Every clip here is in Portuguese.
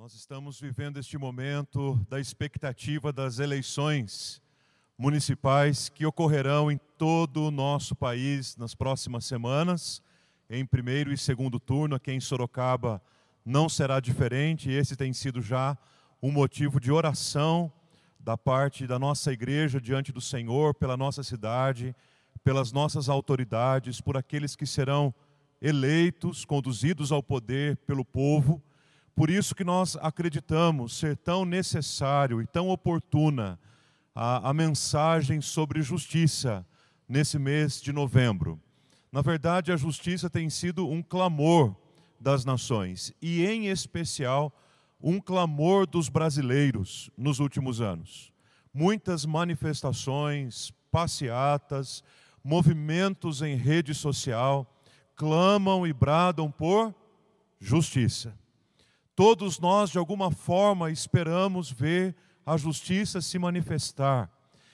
Nós estamos vivendo este momento da expectativa das eleições municipais que ocorrerão em todo o nosso país nas próximas semanas, em primeiro e segundo turno. Aqui em Sorocaba não será diferente, esse tem sido já um motivo de oração da parte da nossa igreja diante do Senhor, pela nossa cidade, pelas nossas autoridades, por aqueles que serão eleitos, conduzidos ao poder pelo povo por isso que nós acreditamos ser tão necessário e tão oportuna a, a mensagem sobre justiça nesse mês de novembro. Na verdade, a justiça tem sido um clamor das nações e, em especial, um clamor dos brasileiros nos últimos anos. Muitas manifestações, passeatas, movimentos em rede social clamam e bradam por justiça. Todos nós, de alguma forma, esperamos ver a justiça se manifestar.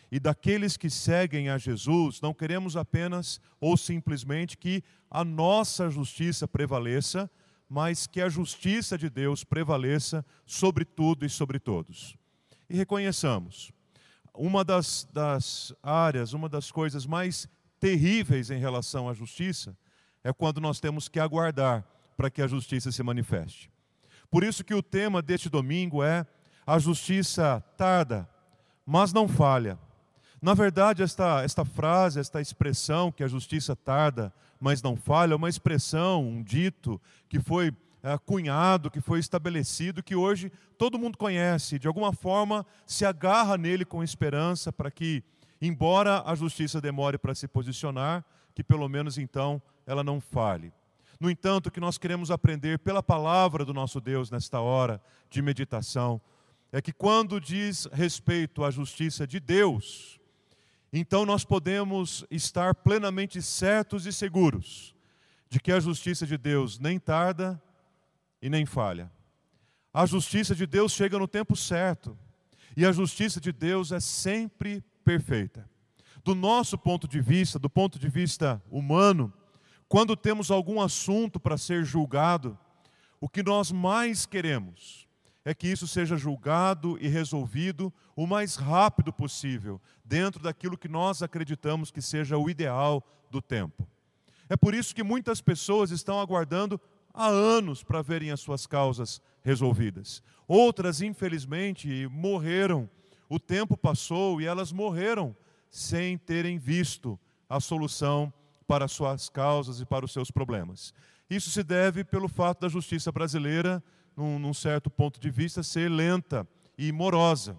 E daqueles que seguem a Jesus, não queremos apenas ou simplesmente que a nossa justiça prevaleça, mas que a justiça de Deus prevaleça sobre tudo e sobre todos. E reconheçamos, uma das, das áreas, uma das coisas mais terríveis em relação à justiça é quando nós temos que aguardar para que a justiça se manifeste. Por isso que o tema deste domingo é a justiça tarda, mas não falha. Na verdade, esta, esta frase, esta expressão que a justiça tarda, mas não falha, é uma expressão, um dito que foi é, cunhado, que foi estabelecido, que hoje todo mundo conhece, de alguma forma se agarra nele com esperança para que, embora a justiça demore para se posicionar, que pelo menos então ela não falhe. No entanto, o que nós queremos aprender pela palavra do nosso Deus nesta hora de meditação é que quando diz respeito à justiça de Deus, então nós podemos estar plenamente certos e seguros de que a justiça de Deus nem tarda e nem falha. A justiça de Deus chega no tempo certo e a justiça de Deus é sempre perfeita. Do nosso ponto de vista, do ponto de vista humano, quando temos algum assunto para ser julgado, o que nós mais queremos é que isso seja julgado e resolvido o mais rápido possível, dentro daquilo que nós acreditamos que seja o ideal do tempo. É por isso que muitas pessoas estão aguardando há anos para verem as suas causas resolvidas. Outras, infelizmente, morreram. O tempo passou e elas morreram sem terem visto a solução para suas causas e para os seus problemas. Isso se deve pelo fato da justiça brasileira, num, num certo ponto de vista, ser lenta e morosa.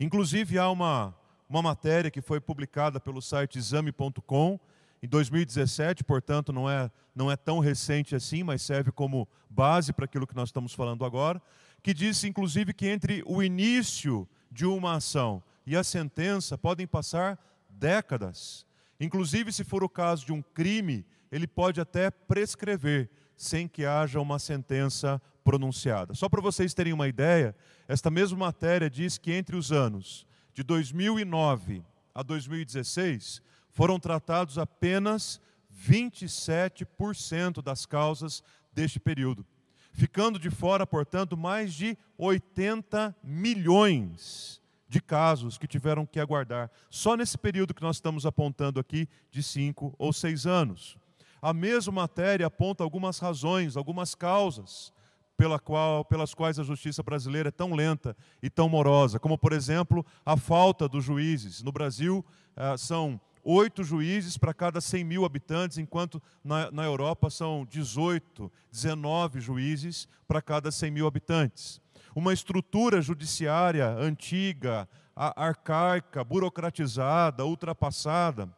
Inclusive, há uma, uma matéria que foi publicada pelo site exame.com em 2017, portanto, não é, não é tão recente assim, mas serve como base para aquilo que nós estamos falando agora, que diz, inclusive, que entre o início de uma ação e a sentença podem passar décadas. Inclusive, se for o caso de um crime, ele pode até prescrever sem que haja uma sentença pronunciada. Só para vocês terem uma ideia, esta mesma matéria diz que entre os anos de 2009 a 2016 foram tratados apenas 27% das causas deste período, ficando de fora, portanto, mais de 80 milhões de casos que tiveram que aguardar, só nesse período que nós estamos apontando aqui, de cinco ou seis anos. A mesma matéria aponta algumas razões, algumas causas pela qual, pelas quais a justiça brasileira é tão lenta e tão morosa, como, por exemplo, a falta dos juízes. No Brasil, eh, são oito juízes para cada 100 mil habitantes, enquanto na, na Europa são 18, 19 juízes para cada 100 mil habitantes uma estrutura judiciária antiga, arcaica, burocratizada, ultrapassada,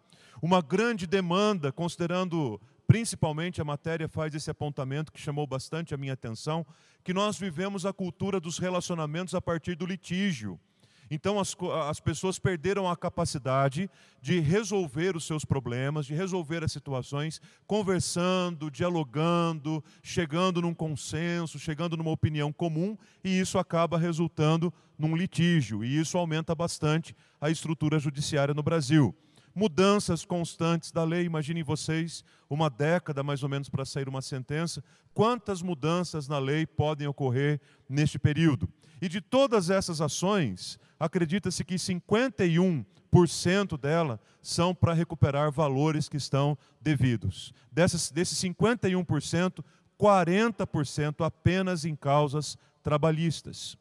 uma grande demanda, considerando principalmente a matéria faz esse apontamento que chamou bastante a minha atenção, que nós vivemos a cultura dos relacionamentos a partir do litígio. Então as, as pessoas perderam a capacidade de resolver os seus problemas, de resolver as situações, conversando, dialogando, chegando num consenso, chegando numa opinião comum, e isso acaba resultando num litígio, e isso aumenta bastante a estrutura judiciária no Brasil. Mudanças constantes da lei. Imaginem vocês, uma década mais ou menos para sair uma sentença. Quantas mudanças na lei podem ocorrer neste período? E de todas essas ações, acredita-se que 51% dela são para recuperar valores que estão devidos. Dessas, desses 51%, 40% apenas em causas trabalhistas.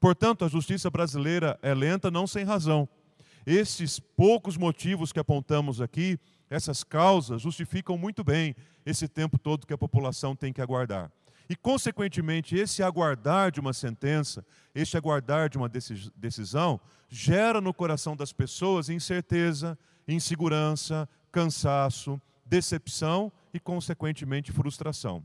Portanto, a justiça brasileira é lenta não sem razão. Esses poucos motivos que apontamos aqui, essas causas, justificam muito bem esse tempo todo que a população tem que aguardar. E, consequentemente, esse aguardar de uma sentença, esse aguardar de uma decisão, gera no coração das pessoas incerteza, insegurança, cansaço, decepção e, consequentemente, frustração.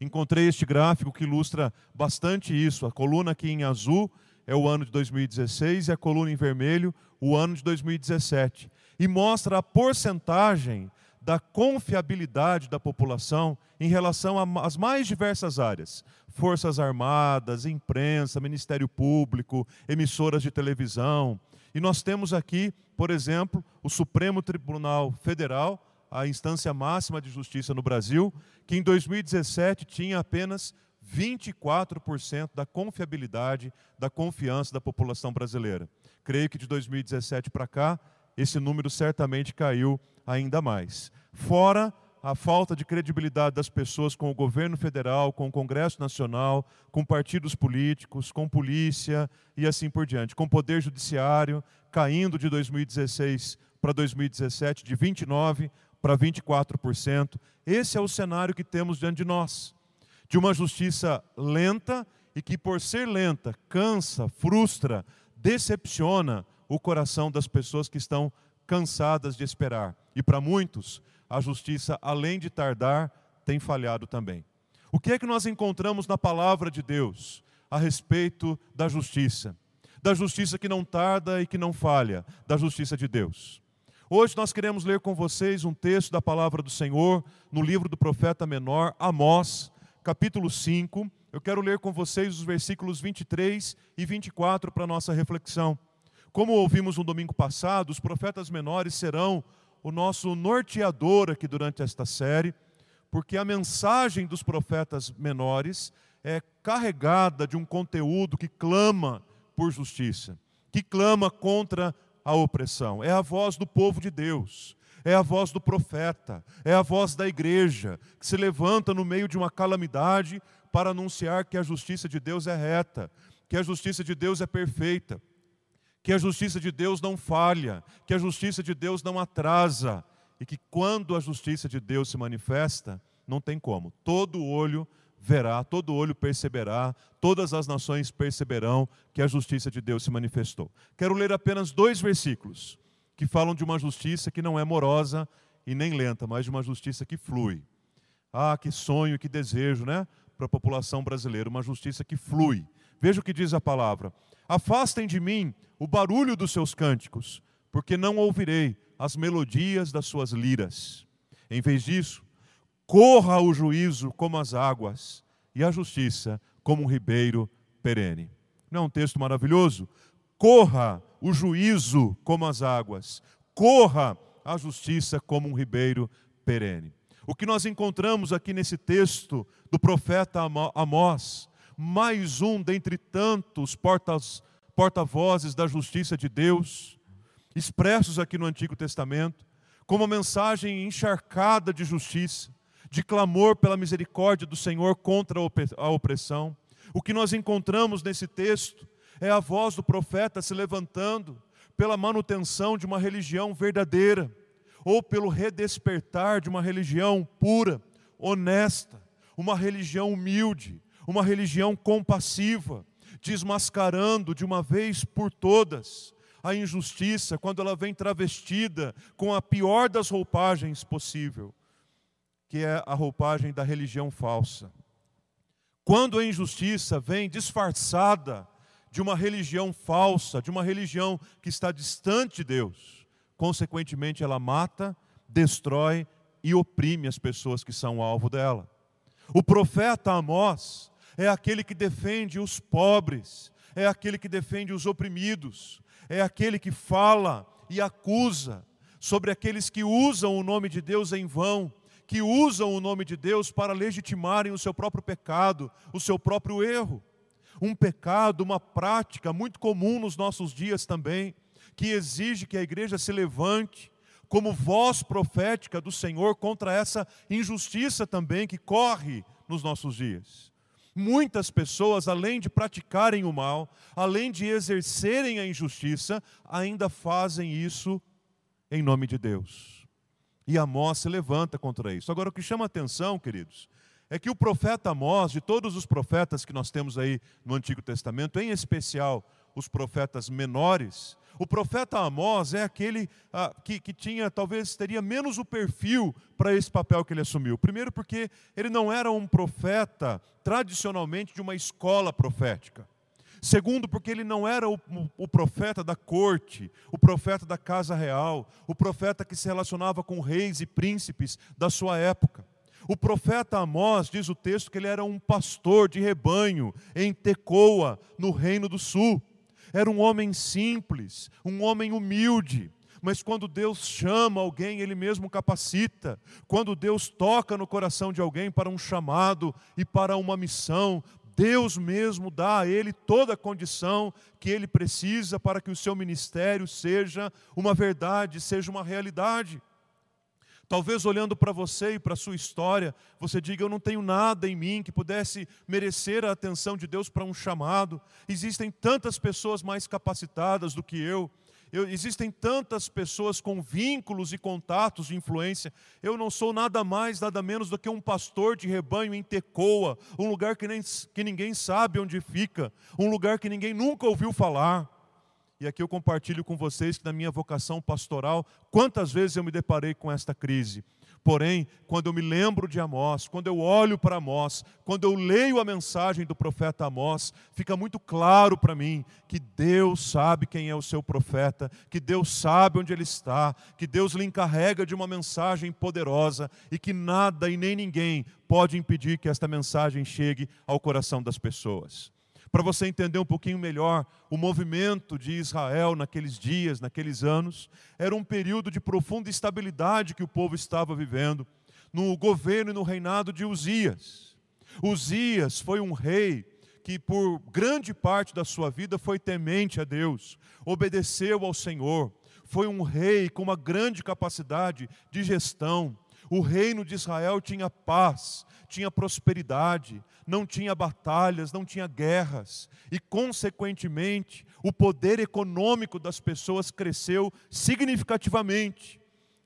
Encontrei este gráfico que ilustra bastante isso. A coluna aqui em azul é o ano de 2016 e a coluna em vermelho o ano de 2017. E mostra a porcentagem da confiabilidade da população em relação às mais diversas áreas: Forças Armadas, imprensa, Ministério Público, emissoras de televisão. E nós temos aqui, por exemplo, o Supremo Tribunal Federal a instância máxima de justiça no Brasil, que em 2017 tinha apenas 24% da confiabilidade, da confiança da população brasileira. Creio que de 2017 para cá, esse número certamente caiu ainda mais. Fora a falta de credibilidade das pessoas com o governo federal, com o Congresso Nacional, com partidos políticos, com polícia e assim por diante, com o poder judiciário caindo de 2016 para 2017 de 29 para 24%. Esse é o cenário que temos diante de nós. De uma justiça lenta e que, por ser lenta, cansa, frustra, decepciona o coração das pessoas que estão cansadas de esperar. E para muitos, a justiça, além de tardar, tem falhado também. O que é que nós encontramos na palavra de Deus a respeito da justiça? Da justiça que não tarda e que não falha, da justiça de Deus. Hoje nós queremos ler com vocês um texto da palavra do Senhor no livro do profeta menor, Amós, capítulo 5. Eu quero ler com vocês os versículos 23 e 24 para nossa reflexão. Como ouvimos no domingo passado, os profetas menores serão o nosso norteador aqui durante esta série, porque a mensagem dos profetas menores é carregada de um conteúdo que clama por justiça, que clama contra a opressão, é a voz do povo de Deus, é a voz do profeta, é a voz da igreja, que se levanta no meio de uma calamidade para anunciar que a justiça de Deus é reta, que a justiça de Deus é perfeita, que a justiça de Deus não falha, que a justiça de Deus não atrasa, e que quando a justiça de Deus se manifesta, não tem como, todo olho verá, todo olho perceberá, todas as nações perceberão que a justiça de Deus se manifestou. Quero ler apenas dois versículos que falam de uma justiça que não é morosa e nem lenta, mas de uma justiça que flui. Ah, que sonho, que desejo, né? Para a população brasileira, uma justiça que flui. Veja o que diz a palavra: Afastem de mim o barulho dos seus cânticos, porque não ouvirei as melodias das suas liras. Em vez disso, corra o juízo como as águas e a justiça como um ribeiro perene. Não é um texto maravilhoso? Corra o juízo como as águas, corra a justiça como um ribeiro perene. O que nós encontramos aqui nesse texto do profeta Amós, mais um dentre tantos porta-vozes da justiça de Deus, expressos aqui no Antigo Testamento, como uma mensagem encharcada de justiça, de clamor pela misericórdia do Senhor contra a opressão. O que nós encontramos nesse texto é a voz do profeta se levantando pela manutenção de uma religião verdadeira, ou pelo redespertar de uma religião pura, honesta, uma religião humilde, uma religião compassiva, desmascarando de uma vez por todas a injustiça quando ela vem travestida com a pior das roupagens possível que é a roupagem da religião falsa. Quando a injustiça vem disfarçada de uma religião falsa, de uma religião que está distante de Deus, consequentemente ela mata, destrói e oprime as pessoas que são alvo dela. O profeta Amós é aquele que defende os pobres, é aquele que defende os oprimidos, é aquele que fala e acusa sobre aqueles que usam o nome de Deus em vão, que usam o nome de Deus para legitimarem o seu próprio pecado, o seu próprio erro. Um pecado, uma prática muito comum nos nossos dias também, que exige que a igreja se levante como voz profética do Senhor contra essa injustiça também que corre nos nossos dias. Muitas pessoas, além de praticarem o mal, além de exercerem a injustiça, ainda fazem isso em nome de Deus. E Amós se levanta contra isso. Agora, o que chama atenção, queridos, é que o profeta Amós, de todos os profetas que nós temos aí no Antigo Testamento, em especial os profetas menores, o profeta Amós é aquele ah, que, que tinha, talvez teria menos o perfil para esse papel que ele assumiu. Primeiro, porque ele não era um profeta tradicionalmente de uma escola profética. Segundo, porque ele não era o, o, profeta da corte, o profeta da casa real, o profeta que se relacionava com reis e príncipes da sua época. O profeta Amós, diz o texto, que ele era um pastor de rebanho em Tecoa, no reino do sul. Era um homem simples, um homem humilde, mas quando Deus chama alguém, Ele mesmo capacita. Quando Deus toca no coração de alguém para um chamado e para uma missão, Deus mesmo dá a ele toda a condição que ele precisa para que o seu ministério seja uma verdade, seja uma realidade. Talvez olhando para você e para a sua história, você diga: Eu não tenho nada em mim que pudesse merecer a atenção de Deus para um chamado. Existem tantas pessoas mais capacitadas do que eu. Eu, existem tantas pessoas com vínculos e contatos de influência. Eu não sou nada mais, nada menos do que um pastor de rebanho em Tecoa, um lugar que, nem, que ninguém sabe onde fica, um lugar que ninguém nunca ouviu falar. E aqui eu compartilho com vocês que na minha vocação pastoral, quantas vezes eu me deparei com esta crise. Porém, quando eu me lembro de Amós, quando eu olho para Amós, quando eu leio a mensagem do profeta Amós, fica muito claro para mim que Deus sabe quem é o seu profeta, que Deus sabe onde ele está, que Deus lhe encarrega de uma mensagem poderosa e que nada e nem ninguém pode impedir que esta mensagem chegue ao coração das pessoas para você entender um pouquinho melhor o movimento de Israel naqueles dias, naqueles anos. Era um período de profunda instabilidade que o povo estava vivendo no governo e no reinado de Uzias. Uzias foi um rei que por grande parte da sua vida foi temente a Deus, obedeceu ao Senhor, foi um rei com uma grande capacidade de gestão, o reino de Israel tinha paz, tinha prosperidade, não tinha batalhas, não tinha guerras, e, consequentemente, o poder econômico das pessoas cresceu significativamente,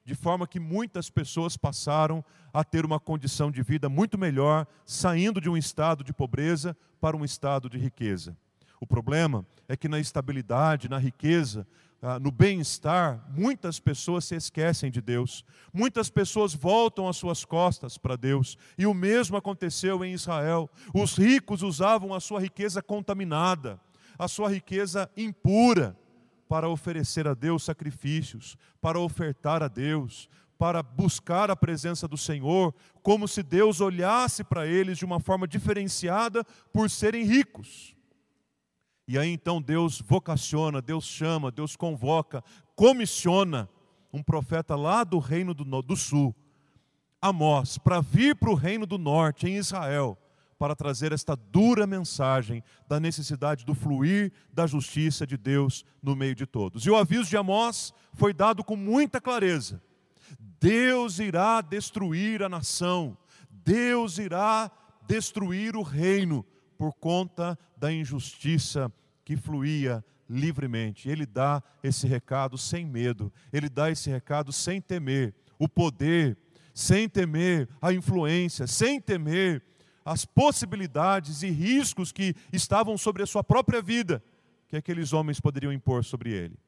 de forma que muitas pessoas passaram a ter uma condição de vida muito melhor, saindo de um estado de pobreza para um estado de riqueza. O problema é que na estabilidade, na riqueza, ah, no bem-estar, muitas pessoas se esquecem de Deus. Muitas pessoas voltam as suas costas para Deus. E o mesmo aconteceu em Israel. Os ricos usavam a sua riqueza contaminada, a sua riqueza impura, para oferecer a Deus sacrifícios, para ofertar a Deus, para buscar a presença do Senhor, como se Deus olhasse para eles de uma forma diferenciada por serem ricos. E aí então Deus vocaciona, Deus chama, Deus convoca, comissiona um profeta lá do reino do, do sul, Amós, para vir para o reino do norte, em Israel, para trazer esta dura mensagem da necessidade do fluir da justiça de Deus no meio de todos. E o aviso de Amós foi dado com muita clareza: Deus irá destruir a nação, Deus irá destruir o reino, por conta da injustiça que fluía livremente. Ele dá esse recado sem medo, ele dá esse recado sem temer o poder, sem temer a influência, sem temer as possibilidades e riscos que estavam sobre a sua própria vida, que aqueles homens poderiam impor sobre ele.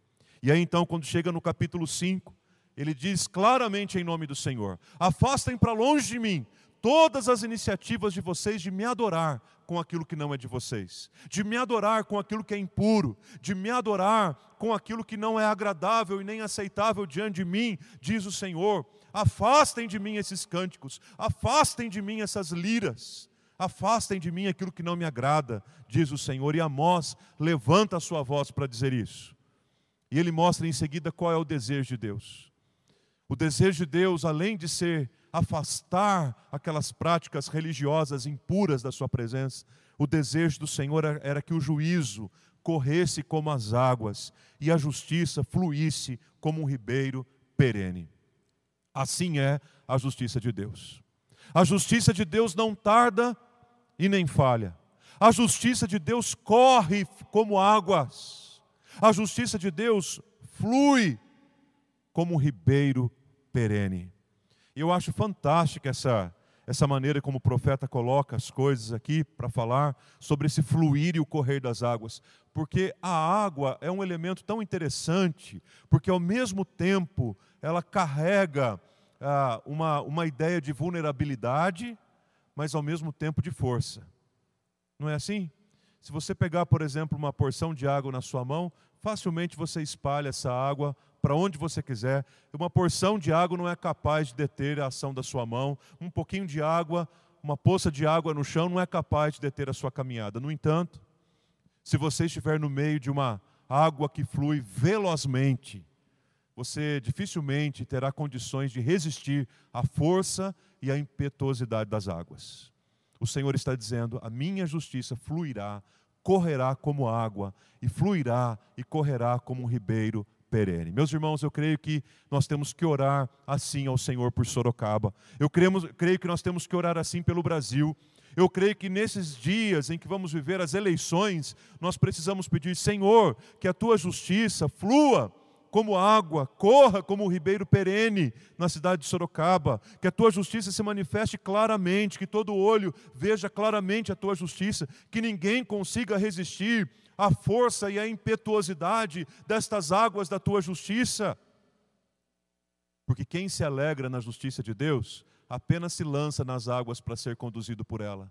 E aí então, quando chega no capítulo 5, ele diz claramente em nome do Senhor: Afastem para longe de mim todas as iniciativas de vocês de me adorar com aquilo que não é de vocês, de me adorar com aquilo que é impuro, de me adorar com aquilo que não é agradável e nem aceitável diante de mim, diz o Senhor. Afastem de mim esses cânticos, afastem de mim essas liras, afastem de mim aquilo que não me agrada, diz o Senhor. E Amós levanta a sua voz para dizer isso. E ele mostra em seguida qual é o desejo de Deus. O desejo de Deus, além de ser afastar aquelas práticas religiosas impuras da sua presença, o desejo do Senhor era que o juízo corresse como as águas e a justiça fluísse como um ribeiro perene. Assim é a justiça de Deus. A justiça de Deus não tarda e nem falha. A justiça de Deus corre como águas. A justiça de Deus flui como um ribeiro perene. E eu acho fantástica essa, essa maneira como o profeta coloca as coisas aqui para falar sobre esse fluir e o correr das águas, porque a água é um elemento tão interessante, porque ao mesmo tempo ela carrega ah, uma, uma ideia de vulnerabilidade, mas ao mesmo tempo de força. Não é assim? Se você pegar, por exemplo, uma porção de água na sua mão, facilmente você espalha essa água para onde você quiser. Uma porção de água não é capaz de deter a ação da sua mão. Um pouquinho de água, uma poça de água no chão não é capaz de deter a sua caminhada. No entanto, se você estiver no meio de uma água que flui velozmente, você dificilmente terá condições de resistir à força e à impetuosidade das águas. O Senhor está dizendo: a minha justiça fluirá, correrá como água, e fluirá e correrá como um ribeiro perene. Meus irmãos, eu creio que nós temos que orar assim ao Senhor por Sorocaba. Eu creio, creio que nós temos que orar assim pelo Brasil. Eu creio que nesses dias em que vamos viver as eleições, nós precisamos pedir, Senhor, que a tua justiça flua como água, corra como um ribeiro perene na cidade de Sorocaba, que a tua justiça se manifeste claramente, que todo olho veja claramente a tua justiça, que ninguém consiga resistir à força e à impetuosidade destas águas da tua justiça. Porque quem se alegra na justiça de Deus, apenas se lança nas águas para ser conduzido por ela.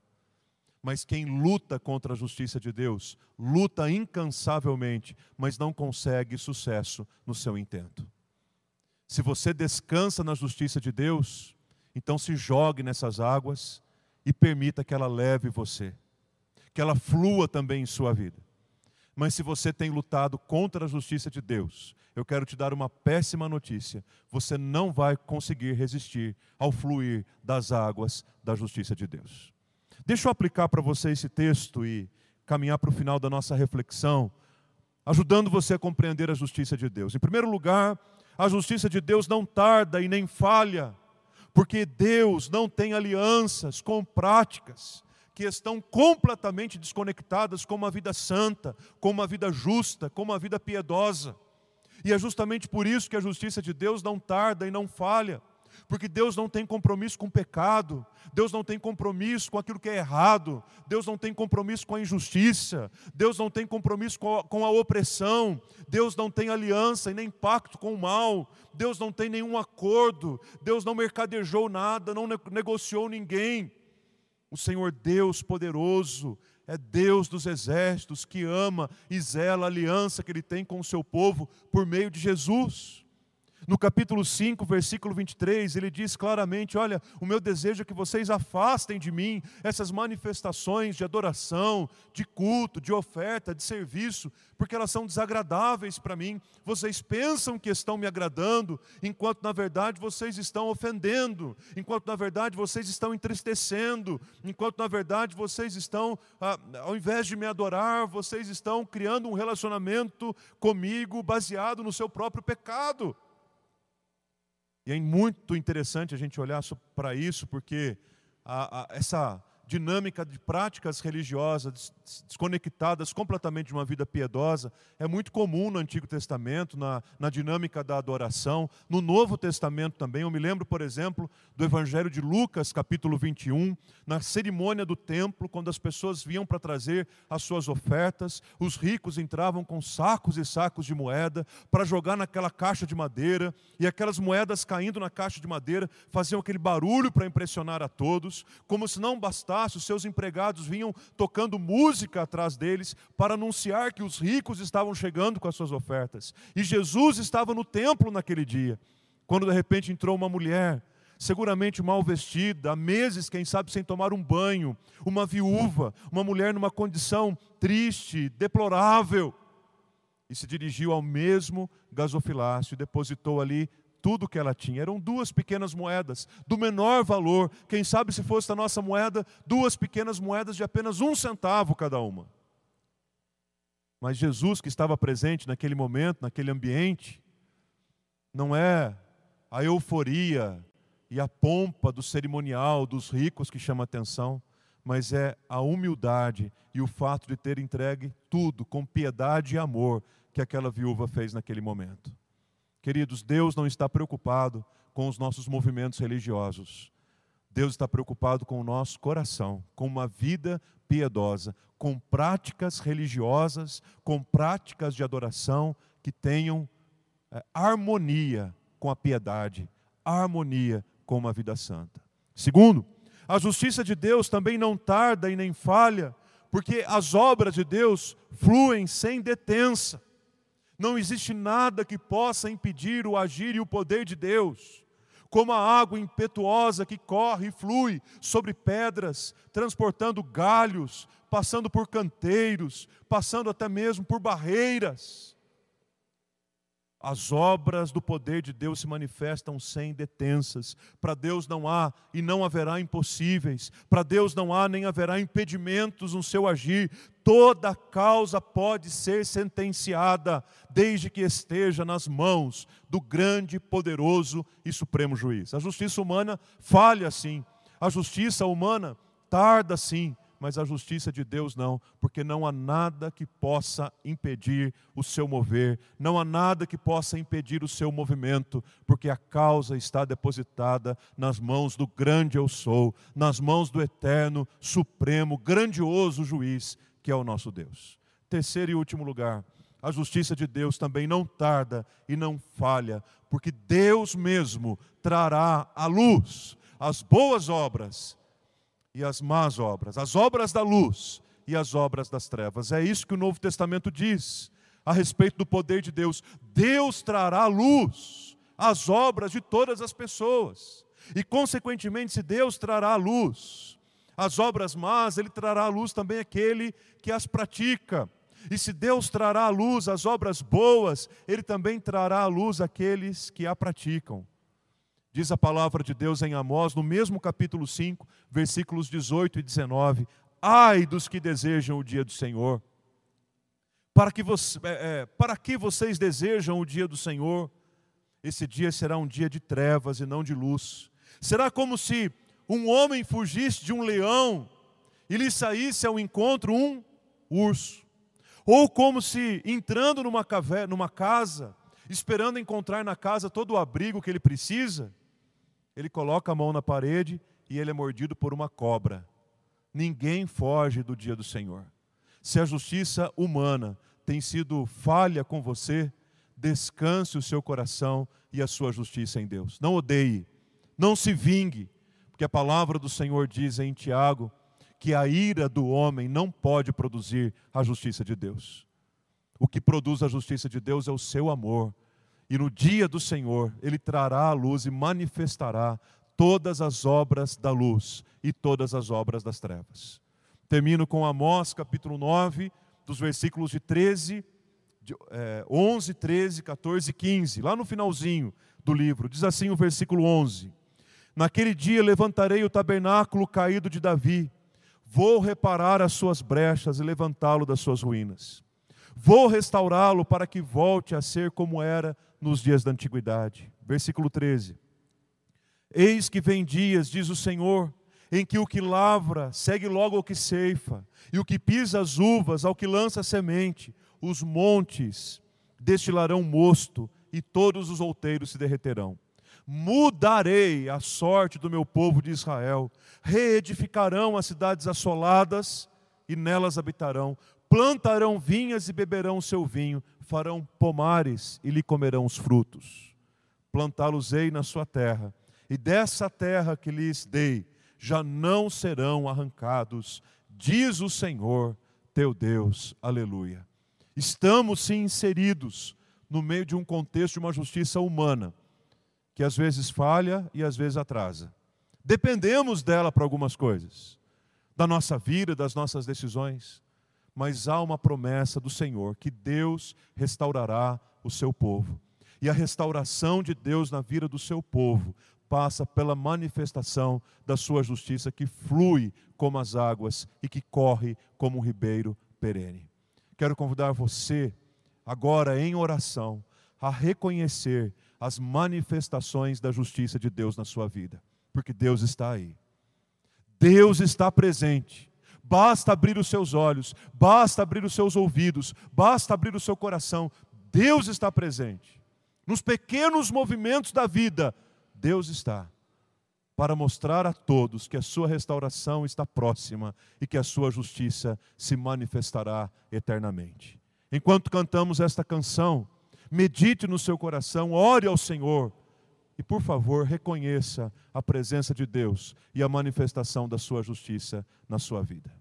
Mas quem luta contra a justiça de Deus, luta incansavelmente, mas não consegue sucesso no seu intento. Se você descansa na justiça de Deus, então se jogue nessas águas e permita que ela leve você, que ela flua também em sua vida. Mas se você tem lutado contra a justiça de Deus, eu quero te dar uma péssima notícia: você não vai conseguir resistir ao fluir das águas da justiça de Deus. Deixa eu aplicar para você esse texto e caminhar para o final da nossa reflexão, ajudando você a compreender a justiça de Deus. Em primeiro lugar, a justiça de Deus não tarda e nem falha, porque Deus não tem alianças com práticas que estão completamente desconectadas com uma vida santa, com uma vida justa, com uma vida piedosa. E é justamente por isso que a justiça de Deus não tarda e não falha porque Deus não tem compromisso com o pecado, Deus não tem compromisso com aquilo que é errado, Deus não tem compromisso com a injustiça, Deus não tem compromisso com a, com a opressão, Deus não tem aliança e nem pacto com o mal, Deus não tem nenhum acordo, Deus não mercadejou nada, não negociou ninguém. O Senhor Deus poderoso, é Deus dos exércitos que ama e zela a aliança que Ele tem com o seu povo por meio de Jesus. No capítulo 5, versículo 23, ele diz claramente: Olha, o meu desejo é que vocês afastem de mim essas manifestações de adoração, de culto, de oferta, de serviço, porque elas são desagradáveis para mim. Vocês pensam que estão me agradando, enquanto na verdade vocês estão ofendendo, enquanto na verdade vocês estão entristecendo, enquanto na verdade vocês estão, ah, ao invés de me adorar, vocês estão criando um relacionamento comigo baseado no seu próprio pecado. E é muito interessante a gente olhar para isso, porque a, a, essa dinâmica de práticas religiosas desconectadas completamente de uma vida piedosa é muito comum no Antigo Testamento, na, na dinâmica da adoração. No Novo Testamento também, eu me lembro, por exemplo, do Evangelho de Lucas, capítulo 21, na cerimônia do templo, quando as pessoas vinham para trazer as suas ofertas, os ricos entravam com sacos e sacos de moeda para jogar naquela caixa de madeira, e aquelas moedas caindo na caixa de madeira faziam aquele barulho para impressionar a todos, como se não bastasse os seus empregados vinham tocando música atrás deles para anunciar que os ricos estavam chegando com as suas ofertas. E Jesus estava no templo naquele dia, quando de repente entrou uma mulher, seguramente mal vestida, há meses, quem sabe, sem tomar um banho, uma viúva, uma mulher numa condição triste, deplorável, e se dirigiu ao mesmo gasofilácio e depositou ali tudo que ela tinha. Eram duas pequenas moedas, do menor valor. Quem sabe se fosse a nossa moeda, duas pequenas moedas de apenas um centavo cada uma. Mas Jesus, que estava presente naquele momento, naquele ambiente, não é a euforia e a pompa do cerimonial dos ricos que chama atenção, mas é a humildade e o fato de ter entregue tudo com piedade e amor que aquela viúva fez naquele momento. Queridos, Deus não está preocupado com os nossos movimentos religiosos. Deus está preocupado com o nosso coração, com uma vida piedosa, com práticas religiosas, com práticas de adoração que tenham é, harmonia com a piedade, harmonia com uma vida santa. Segundo, a justiça de Deus também não tarda e nem falha, porque as obras de Deus fluem sem detença. Não existe nada que possa impedir o agir e o poder de Deus. Como a água impetuosa que corre e flui sobre pedras, transportando galhos, passando por canteiros, passando até mesmo por barreiras. As obras do poder de Deus se manifestam sem detensas. Para Deus não há e não haverá impossíveis. Para Deus não há nem haverá impedimentos no seu agir. Toda causa pode ser sentenciada, desde que esteja nas mãos do grande, poderoso e supremo juiz. A justiça humana falha sim. A justiça humana tarda sim mas a justiça de Deus não, porque não há nada que possa impedir o seu mover, não há nada que possa impedir o seu movimento, porque a causa está depositada nas mãos do grande eu sou, nas mãos do eterno, supremo, grandioso juiz, que é o nosso Deus. Terceiro e último lugar, a justiça de Deus também não tarda e não falha, porque Deus mesmo trará à luz as boas obras e as más obras, as obras da luz e as obras das trevas. É isso que o Novo Testamento diz a respeito do poder de Deus. Deus trará luz às obras de todas as pessoas. E, consequentemente, se Deus trará luz às obras más, Ele trará luz também aquele que as pratica. E se Deus trará luz às obras boas, Ele também trará luz àqueles que a praticam. Diz a palavra de Deus em Amós, no mesmo capítulo 5, versículos 18 e 19: Ai dos que desejam o dia do Senhor. Para que, você, é, é, para que vocês desejam o dia do Senhor? Esse dia será um dia de trevas e não de luz. Será como se um homem fugisse de um leão e lhe saísse ao encontro um urso. Ou como se, entrando numa, caverna, numa casa, esperando encontrar na casa todo o abrigo que ele precisa, ele coloca a mão na parede e ele é mordido por uma cobra. Ninguém foge do dia do Senhor. Se a justiça humana tem sido falha com você, descanse o seu coração e a sua justiça em Deus. Não odeie, não se vingue, porque a palavra do Senhor diz em Tiago que a ira do homem não pode produzir a justiça de Deus. O que produz a justiça de Deus é o seu amor, e no dia do Senhor, Ele trará a luz e manifestará todas as obras da luz e todas as obras das trevas. Termino com Amós, capítulo 9, dos versículos de 13, de, é, 11, 13, 14 e 15. Lá no finalzinho do livro, diz assim o versículo 11: Naquele dia levantarei o tabernáculo caído de Davi, vou reparar as suas brechas e levantá-lo das suas ruínas. Vou restaurá-lo para que volte a ser como era nos dias da antiguidade. Versículo 13. Eis que vem dias, diz o Senhor, em que o que lavra segue logo ao que ceifa, e o que pisa as uvas ao que lança semente, os montes destilarão mosto, e todos os outeiros se derreterão. Mudarei a sorte do meu povo de Israel, reedificarão as cidades assoladas e nelas habitarão, plantarão vinhas e beberão o seu vinho, farão pomares e lhe comerão os frutos. Plantá-los-ei na sua terra, e dessa terra que lhes dei, já não serão arrancados, diz o Senhor teu Deus. Aleluia. Estamos sim inseridos no meio de um contexto de uma justiça humana, que às vezes falha e às vezes atrasa. Dependemos dela para algumas coisas, da nossa vida, das nossas decisões mas há uma promessa do Senhor que Deus restaurará o seu povo. E a restauração de Deus na vida do seu povo passa pela manifestação da sua justiça que flui como as águas e que corre como um ribeiro perene. Quero convidar você, agora em oração, a reconhecer as manifestações da justiça de Deus na sua vida, porque Deus está aí. Deus está presente. Basta abrir os seus olhos, basta abrir os seus ouvidos, basta abrir o seu coração. Deus está presente. Nos pequenos movimentos da vida, Deus está. Para mostrar a todos que a sua restauração está próxima e que a sua justiça se manifestará eternamente. Enquanto cantamos esta canção, medite no seu coração, ore ao Senhor e, por favor, reconheça a presença de Deus e a manifestação da sua justiça na sua vida.